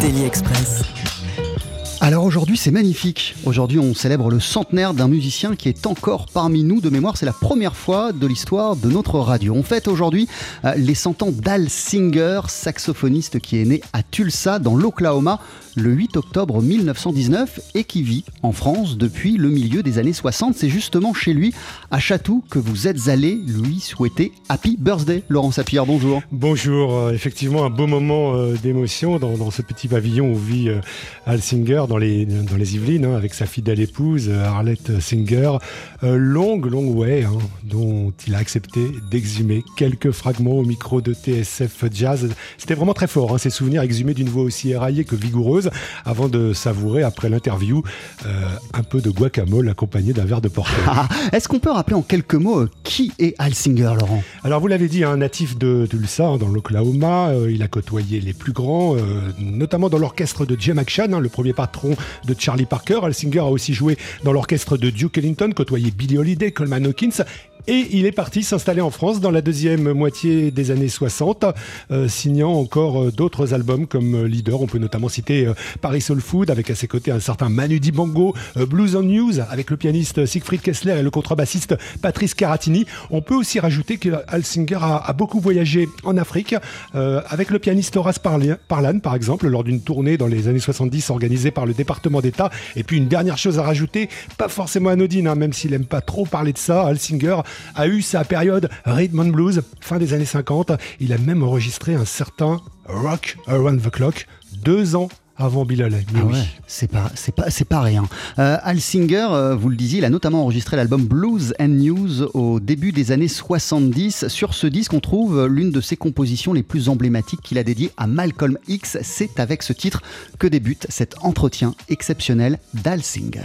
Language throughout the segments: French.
Daily Express. Alors aujourd'hui c'est magnifique. Aujourd'hui on célèbre le centenaire d'un musicien qui est encore parmi nous de mémoire. C'est la première fois de l'histoire de notre radio. On fête aujourd'hui euh, les 100 ans d'Al Singer, saxophoniste qui est né à Tulsa dans l'Oklahoma le 8 octobre 1919 et qui vit en France depuis le milieu des années 60. C'est justement chez lui, à Chatou, que vous êtes allé lui souhaiter Happy Birthday. Laurent Sapir, bonjour. Bonjour, euh, effectivement un beau moment euh, d'émotion dans, ce petit pavillon où vit Al Singer les, dans les Yvelines hein, avec sa fidèle épouse euh, Arlette Singer. Euh, longue, longue way hein, dont il a accepté d'exhumer quelques fragments au micro de TSF Jazz. C'était vraiment très fort, hein, ces souvenirs exhumés d'une voix aussi éraillée que vigoureuse avant de savourer après l'interview euh, un peu de guacamole accompagné d'un verre de porter. Ah, Est-ce qu'on peut rappeler en quelques mots euh, qui est Al Singer, Laurent? Alors vous l'avez dit, un natif de Tulsa, hein, dans l'Oklahoma, il a côtoyé les plus grands, notamment dans l'orchestre de Jim Action, hein, le premier patron de Charlie Parker. Al Singer a aussi joué dans l'orchestre de Duke Ellington, côtoyé Billie Holiday, Coleman Hawkins. Et il est parti s'installer en France dans la deuxième moitié des années 60, euh, signant encore euh, d'autres albums comme euh, leader. On peut notamment citer Paris Soul Food avec à ses côtés un certain Manu Dibango, Blues on News avec le pianiste Siegfried Kessler et le contrebassiste Patrice Caratini. On peut aussi rajouter que Al Singer a, beaucoup voyagé en Afrique avec le pianiste Horace Parlan par exemple lors d'une tournée dans les années 70 organisée par le département d'État. Et puis une dernière chose à rajouter, pas forcément anodine, hein, même s'il aime pas trop parler de ça, Al Singer a eu sa période rhythm and blues fin des années 50. Il a même enregistré un certain Rock Around the Clock deux ans avant Bill Haley. Ah oui. ouais, c'est pas, c'est pas, c'est pas rien. Euh, Al Singer, euh, vous le disiez, il a notamment enregistré l'album Blues and News au début des années 70. Sur ce disque, on trouve l'une de ses compositions les plus emblématiques qu'il a dédiée à Malcolm X. C'est avec ce titre que débute cet entretien exceptionnel d'Al Singer.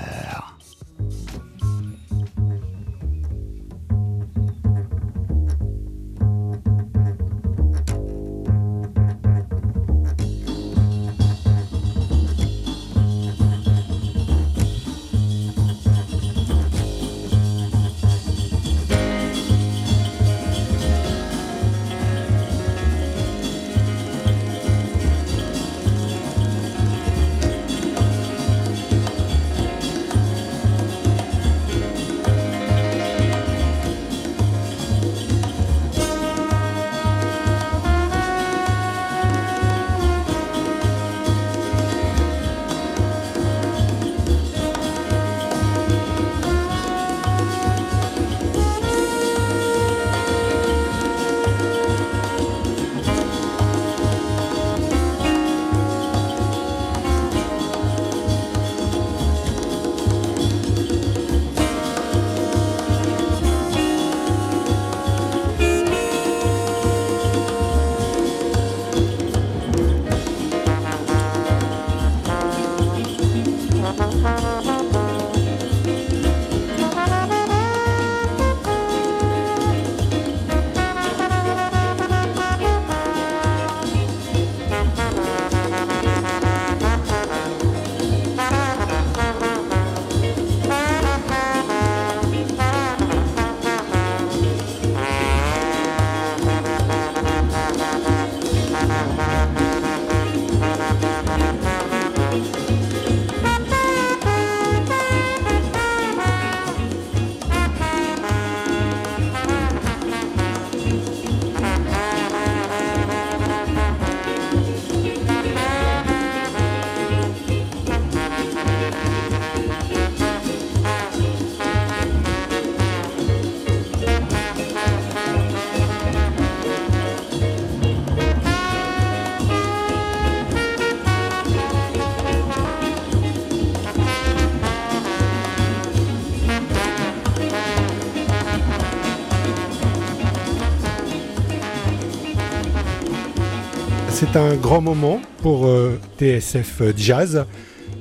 C'est un grand moment pour euh, TSF Jazz,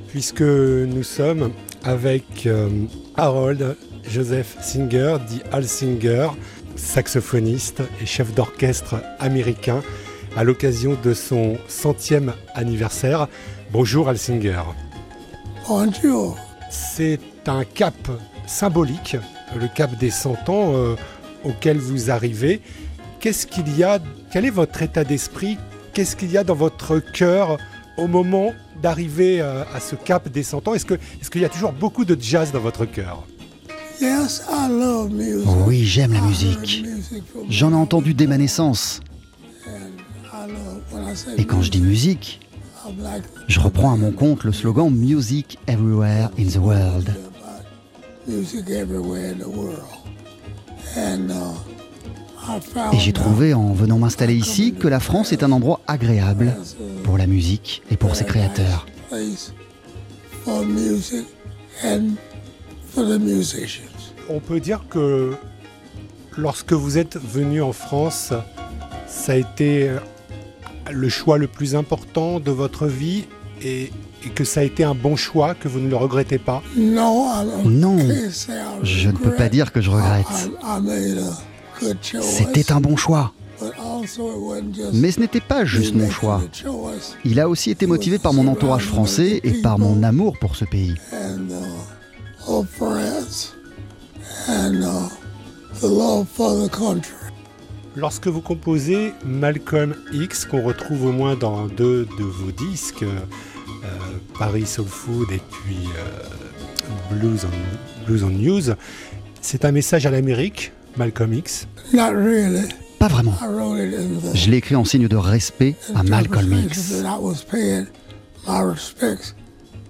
puisque nous sommes avec euh, Harold Joseph Singer, dit Al Singer, saxophoniste et chef d'orchestre américain, à l'occasion de son centième anniversaire. Bonjour Al Singer. Bonjour. C'est un cap symbolique, le cap des 100 ans euh, auquel vous arrivez. Qu'est-ce qu'il y a Quel est votre état d'esprit Qu'est-ce qu'il y a dans votre cœur au moment d'arriver euh, à ce cap des 100 ans? Est-ce qu'il y a toujours beaucoup de jazz dans votre cœur? Yes, I love music. Oui, j'aime la musique. J'en ai entendu dès ma naissance. Et quand je dis musique, je reprends à mon compte le slogan Music Everywhere in the World. Et j'ai trouvé en venant m'installer ici que la France est un endroit agréable pour la musique et pour ses créateurs. On peut dire que lorsque vous êtes venu en France, ça a été euh, le choix le plus important de votre vie et, et que ça a été un bon choix, que vous ne le regrettez pas? Non, je ne peux pas dire que je regrette. C'était un bon choix. Mais ce n'était pas juste mon choix. Il a aussi été motivé par mon entourage français et par mon amour pour ce pays. Lorsque vous composez Malcolm X, qu'on retrouve au moins dans deux de vos disques, euh, Paris Soul Food et puis euh, Blues on News, c'est un message à l'Amérique, Malcolm X. Not really. Pas vraiment. I wrote it in the Je l'ai écrit en signe de respect à Malcolm X. that I was paying my respects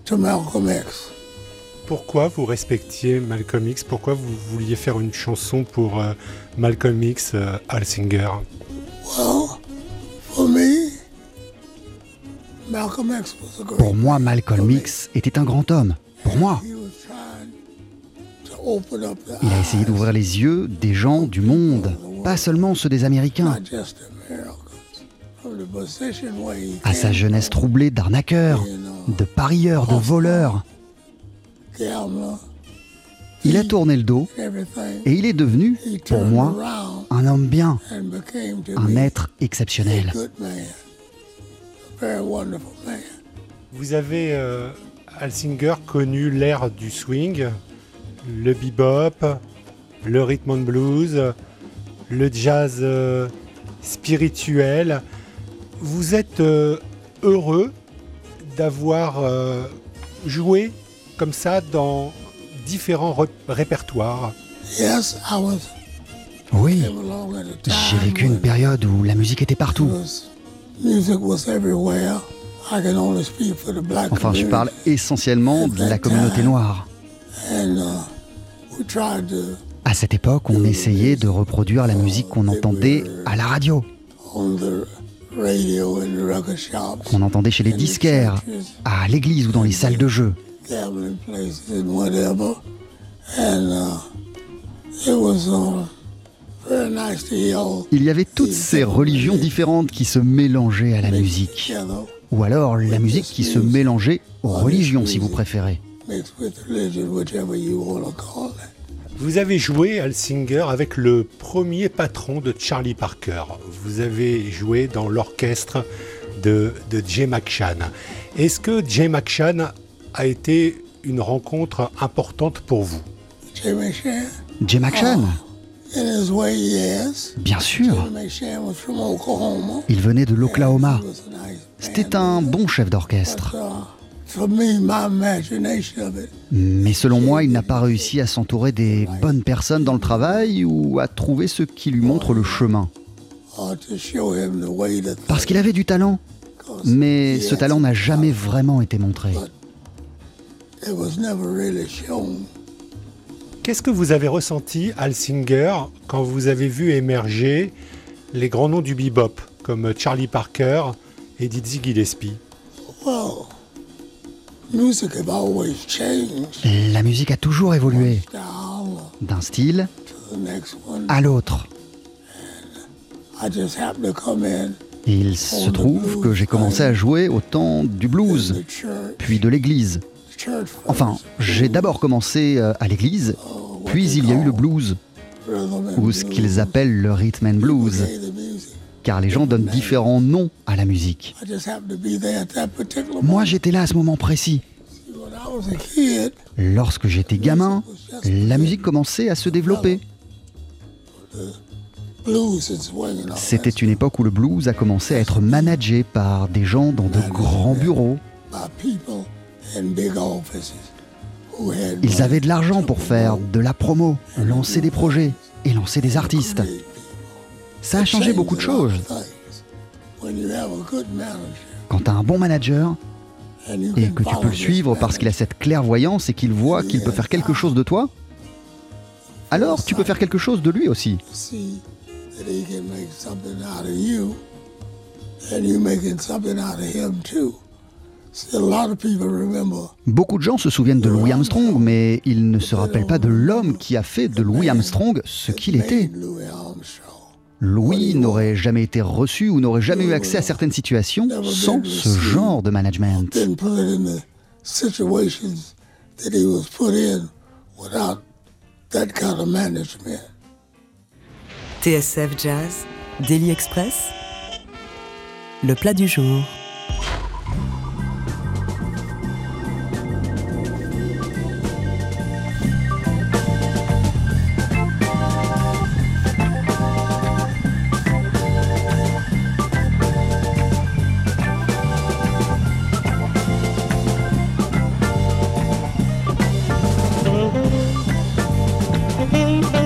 to Malcolm X. Pourquoi vous respectiez Malcolm X? Pourquoi vous vouliez faire une chanson pour euh, Malcolm X, euh, Al Singer Well, for me, Malcolm X was a great Pour moi, Malcolm X était un grand homme. Pour moi, il a essayé d'ouvrir les yeux des gens du monde, pas seulement ceux des Américains. À sa jeunesse troublée d'arnaqueurs, de parieurs, de voleurs, il a tourné le dos et il est devenu, pour moi, un homme bien, un être exceptionnel. Vous avez, euh, Al Singer, connu l'ère du swing, le bebop, le rhythm and blues, le jazz euh, spirituel. Vous êtes euh, heureux d'avoir euh, joué comme ça dans différents re- répertoires. Yes, I was Oui, j'ai vécu une période où la musique était partout. was- music was everywhere. I can only speak for the black Enfin, je parle essentiellement de la communauté noire. À cette époque, on essayait de reproduire la musique qu'on entendait à la radio, qu'on entendait chez les disquaires, à l'église ou dans les salles de jeu. Il y avait toutes ces religions différentes qui se mélangeaient à la musique. Ou alors la musique qui se mélangeait aux religions, si vous préférez. Mixed with religion, whichever you want to call it. Vous avez joué, Al Singer, avec le premier patron de Charlie Parker. Vous avez joué dans l'orchestre de, de Jay McShann. Est-ce que Jay McShann a été une rencontre importante pour vous? Jay McShann in his way, yes. Bien sûr, il venait de l'Oklahoma. C'était un bon chef d'orchestre. For me, my imagination of it, Mais selon moi, il n'a pas réussi à s'entourer des bonnes personnes dans le travail ou à trouver ceux qui lui montrent le chemin. to show him the way to Parce qu'il avait du talent, mais ce talent n'a jamais vraiment été montré. it was never really shown. Qu'est-ce que vous avez ressenti, Al Singer, quand vous avez vu émerger les grands noms du bebop, comme Charlie Parker et Dizzy Gillespie? Well, La musique a toujours évolué, d'un style à l'autre. Il se trouve que j'ai commencé à jouer au temps du blues, puis de l'église. Enfin, j'ai d'abord commencé euh, à l'église, puis il y a eu le blues, ou ce qu'ils appellent le rhythm and blues. Car les gens donnent différents noms à la musique. Moi, j'étais là à ce moment précis. Lorsque j'étais gamin, la musique commençait à se développer. C'était une époque où le blues a commencé à être managé par des gens dans de grands bureaux. Ils avaient de l'argent pour faire de la promo, lancer des projets et lancer des artistes. Ça a changé beaucoup de choses. Quand tu as un bon manager et que tu peux le suivre parce qu'il a cette clairvoyance et qu'il voit qu'il peut faire quelque chose de toi, alors tu peux faire quelque chose de lui aussi. Beaucoup de gens se souviennent de Louis Armstrong, mais ils ne se rappellent pas de l'homme qui a fait de Louis Armstrong ce qu'il était. Louis n'aurait jamais été reçu ou n'aurait jamais eu accès à certaines situations sans ce genre de management. TSF Jazz, Daily Express, le plat du jour. Say,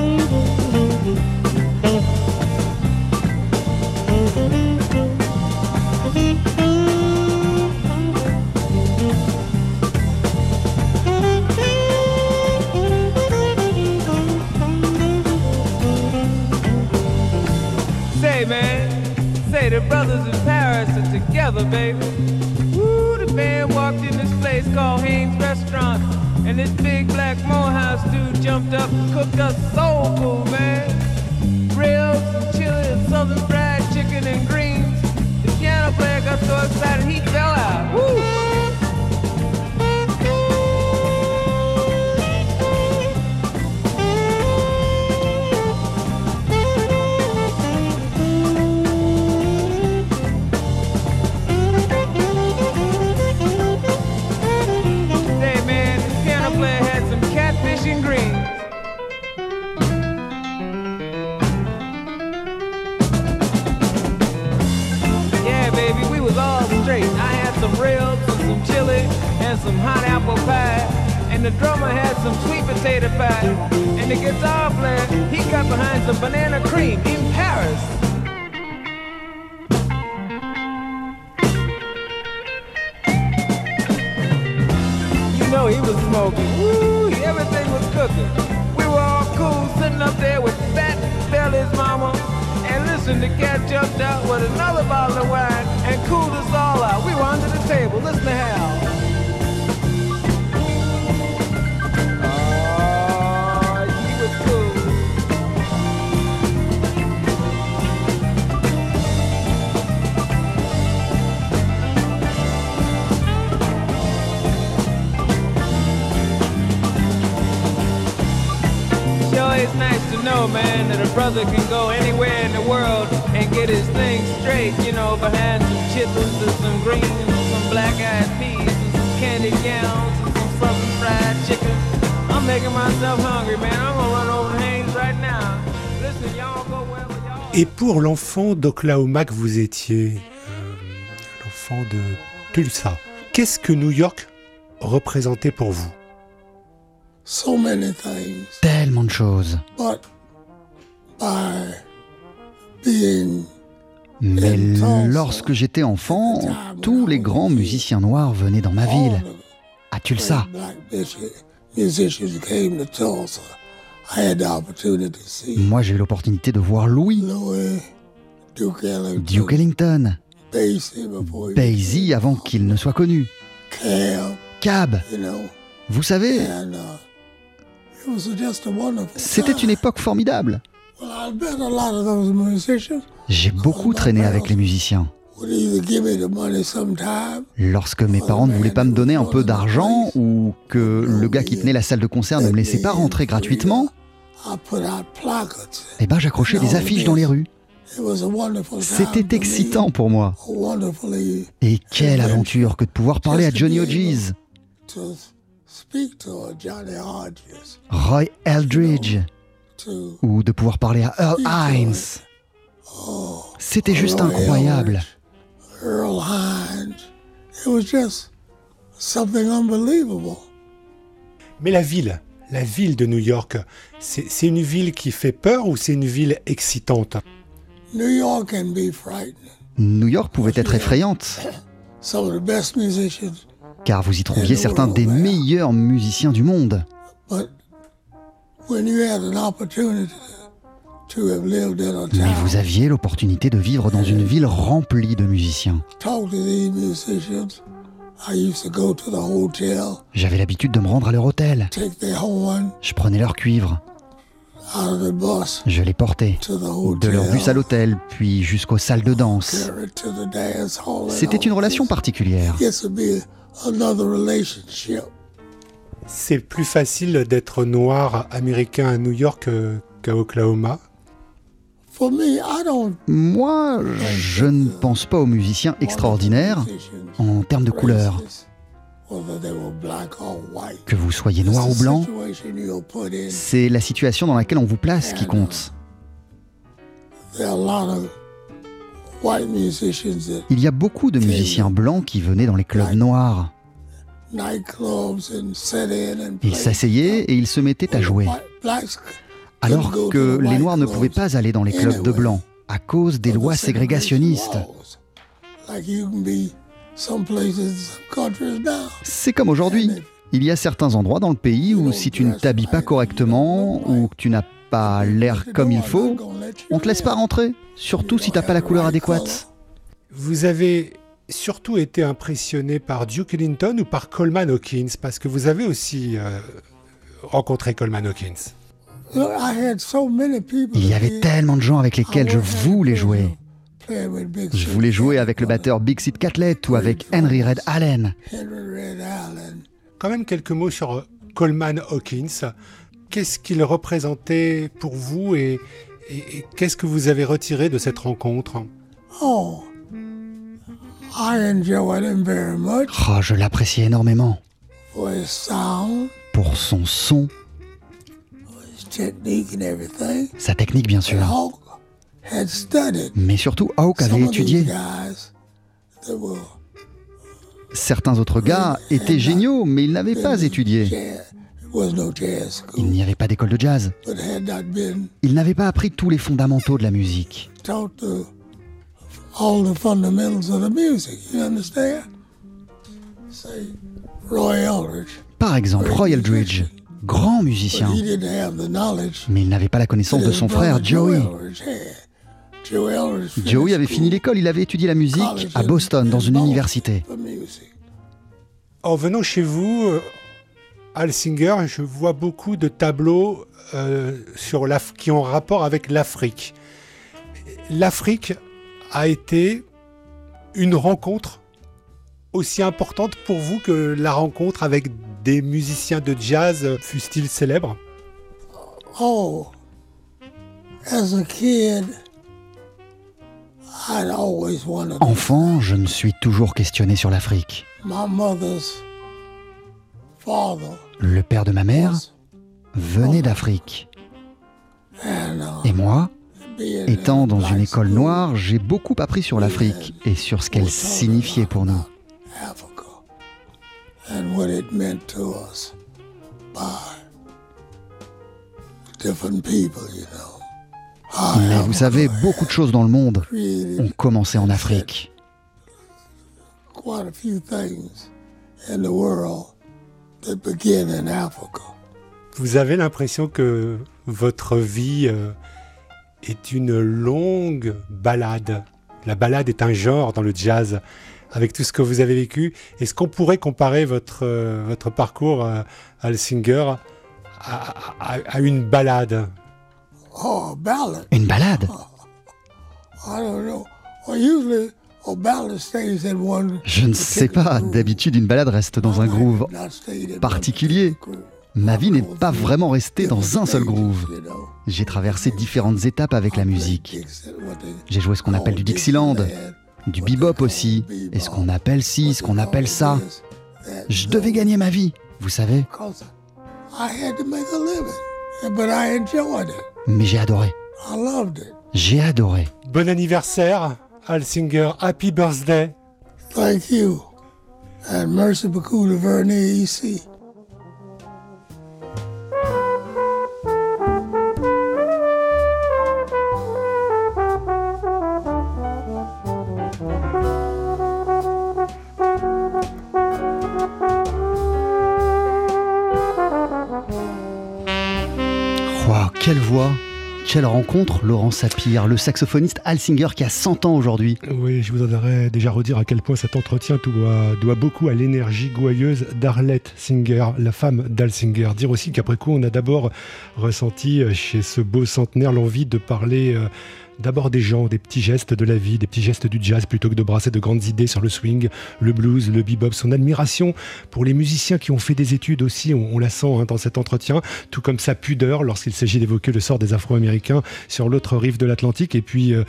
know he was smoking. Woo, everything was cooking. We were all cool, sitting up there with Fat Belly's mama. And listen, the cat jumped out with another bottle of wine and cooled us all out. We were under the table. Listen to Hal. Know, man, that a brother can go anywhere in the world and get his things straight, you know, behind some chitlins and some greens and some black eyed peas and some candied yams and some southern fried chicken. I'm making myself hungry, man. I'm gonna run over to Haynes right now. Listen, y'all go wherever y'all. Et pour l'enfant d'Oklahoma que vous étiez, euh, l'enfant de Tulsa, qu'est-ce que New York représentait pour vous? So many things, Tellement de choses. but Mais lorsque j'étais enfant, tous les grands musiciens noirs venaient dans ma ville, à Tulsa. Moi, j'ai eu l'opportunité de voir Louis, Duke Ellington, Basie avant qu'il ne soit connu, Cab. you know, Vous savez, and it was just a wonderful c'était une époque formidable. J'ai beaucoup traîné avec les musiciens. Lorsque mes parents ne voulaient pas me donner un peu d'argent ou que le gars qui tenait la salle de concert ne me laissait pas rentrer gratuitement, eh ben j'accrochais des affiches dans les rues. C'était excitant pour moi. Et quelle aventure que de pouvoir parler à Johnny Hodges, Roy Eldridge ou de pouvoir parler à Earl Hines. C'était juste incroyable. Earl Hines. It was just something unbelievable. Mais la ville, la ville de New York, c'est une ville qui fait peur ou c'est une ville excitante? New York can be frightening. New York pouvait être effrayante, Some of the best musicians, car vous y trouviez certains des meilleurs musiciens du monde. but Mais vous aviez l'opportunité de vivre dans une ville remplie de musiciens. talk to these musicians. I used to go to the hotel, J'avais l'habitude de me rendre à leur hôtel. Je prenais leur cuivre, je les portais de leur bus à l'hôtel, puis jusqu'aux salles de danse. C'était une relation particulière. C'est plus facile d'être noir américain à New York euh, qu'à Oklahoma. For me, I don't Moi, je ne pense pas aux musiciens extraordinaires en termes de couleur. whether they were black or white. Que vous soyez It's noir the ou blanc, c'est la situation dans laquelle on vous place qui compte. There are a lot of white musicians at Il y a beaucoup de musiciens blancs qui venaient dans les clubs noirs. Ils s'asseyaient et ils se mettaient à jouer. Alors que les Noirs ne pouvaient pas aller dans les clubs de blancs à cause des lois ségrégationnistes. laws. Like you can be some places, some countries now. C'est comme aujourd'hui. Il y a certains endroits dans le pays où si tu ne t'habilles pas correctement ou que tu n'as pas l'air comme il faut, on te laisse pas rentrer. Surtout si t'as pas la couleur adéquate. Vous avez surtout été impressionné par Duke Ellington ou par Coleman Hawkins? Parce que vous avez aussi euh, rencontré Coleman Hawkins. Il y avait tellement de gens avec lesquels je voulais jouer. Je voulais jouer avec le batteur Big Sid Catlett ou avec Henry Red Allen. Quand même quelques mots sur euh, Coleman Hawkins. Qu'est-ce qu'il représentait pour vous et, et- et qu'est-ce que vous avez retiré de cette rencontre? Oh, Oh, je l'appréciais énormément. for his sound, Pour son son, his technique, and everything. sa technique bien sûr. Hawk had studied Mais surtout, Hawk avait étudié. were Certains autres gars étaient géniaux, mais ils n'avaient pas étudié. Il n'y avait pas d'école de jazz. Ils n'avaient pas appris tous les fondamentaux de la musique. All the fundamentals of the music. You understand? Say, Roy Eldridge, Par exemple, Roy Eldridge, grand but musicien, he didn't have the knowledge mais il n'avait pas la connaissance de son frère Joey. Joey avait fini l'école, il avait étudié la musique à Boston, dans in une université. En venant chez vous, euh, Alsinger, je vois beaucoup de tableaux euh, sur qui ont rapport avec l'Afrique. L'Afrique a été une rencontre aussi importante pour vous que la rencontre avec des musiciens de jazz, fussent-ils célèbres Oh, as a kid, I'd always wanted Enfant, je me suis toujours questionné sur l'Afrique. my mother's father Le père de ma mère venait d'Afrique. uh, Et moi, étant in dans black une école school, noire, j'ai beaucoup appris sur l'Afrique et sur ce qu'elle signifiait pour nous. Africa, and what it meant to us by different people, you know. How Mais vous savez, beaucoup de choses dans le monde ont commencé en Afrique. quite a few things in the world that begin in Africa. Vous avez l'impression que votre vie euh, est une longue balade. La balade est un genre dans le jazz. Avec tout ce que vous avez vécu, est-ce qu'on pourrait comparer votre, euh, votre parcours euh, à Alsinger à, à- à une balade? Oh, a ballad. Une balade? I don't know. Well, usually a ballad stays in one. Je ne sais pas, d'habitude une balade reste dans un groove particulier. Ma vie n'est pas vraiment restée dans un seul groove. J'ai traversé différentes étapes avec la musique. J'ai joué ce qu'on appelle du Dixieland, du bebop aussi, et ce qu'on appelle ci, ce qu'on appelle ça. Je devais gagner ma vie, vous savez, Because I had to make a living, but I enjoyed it. mais j'ai adoré. I loved it. J'ai adoré. Bon anniversaire, Al Singer. Happy birthday. Thank you. And merci beaucoup de venir ici. Quelle rencontre, Laurent Sapir, le saxophoniste Al Singer qui a 100 ans aujourd'hui. Oui, je voudrais déjà redire à quel point cet entretien doit, doit beaucoup à l'énergie gouailleuse d'Arlette Singer, la femme d'Al Singer. Dire aussi qu'après coup, on a d'abord ressenti chez ce beau centenaire l'envie de parler euh, d'abord des gens, des petits gestes de la vie, des petits gestes du jazz plutôt que de brasser de grandes idées sur le swing, le blues, le bebop. Son admiration pour les musiciens qui ont fait des études aussi, on, la sent hein, dans cet entretien, tout comme sa pudeur lorsqu'il s'agit d'évoquer le sort des Afro-Américains sur l'autre rive de l'Atlantique. Et puis. euh,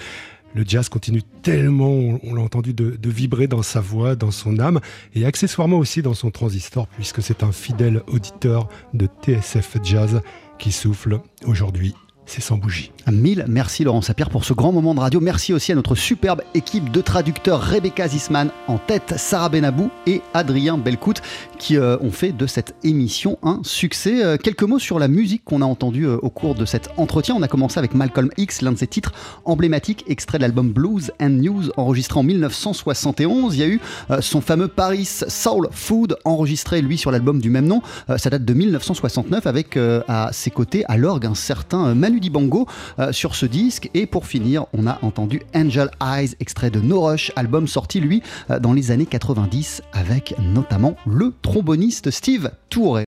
le jazz continue tellement, on, on l'a entendu, de, de vibrer dans sa voix, dans son âme, et accessoirement aussi dans son transistor, puisque c'est un fidèle auditeur de TSF Jazz qui souffle aujourd'hui. C'est sans bougie. Mille merci Laurent Sapir pour ce grand moment de radio. Merci aussi à notre superbe équipe de traducteurs Rebecca Zisman en tête, Sarah Benabou et Adrien Belcout qui euh, ont fait de cette émission un succès. Euh, quelques mots sur la musique qu'on a entendue euh, au cours de cet entretien. On a commencé avec Malcolm X, l'un de ses titres emblématiques, extrait de l'album Blues and News enregistré en 1971. Il y a eu son fameux Paris Soul Food enregistré lui sur l'album du même nom. Ça date de 1969 avec à ses côtés à l'orgue un certain Manu Dibango euh, sur ce disque. Et pour finir, on a entendu Angel Eyes, extrait de No Rush, album sorti lui euh, dans les années 90 avec notamment le tromboniste Steve Touré.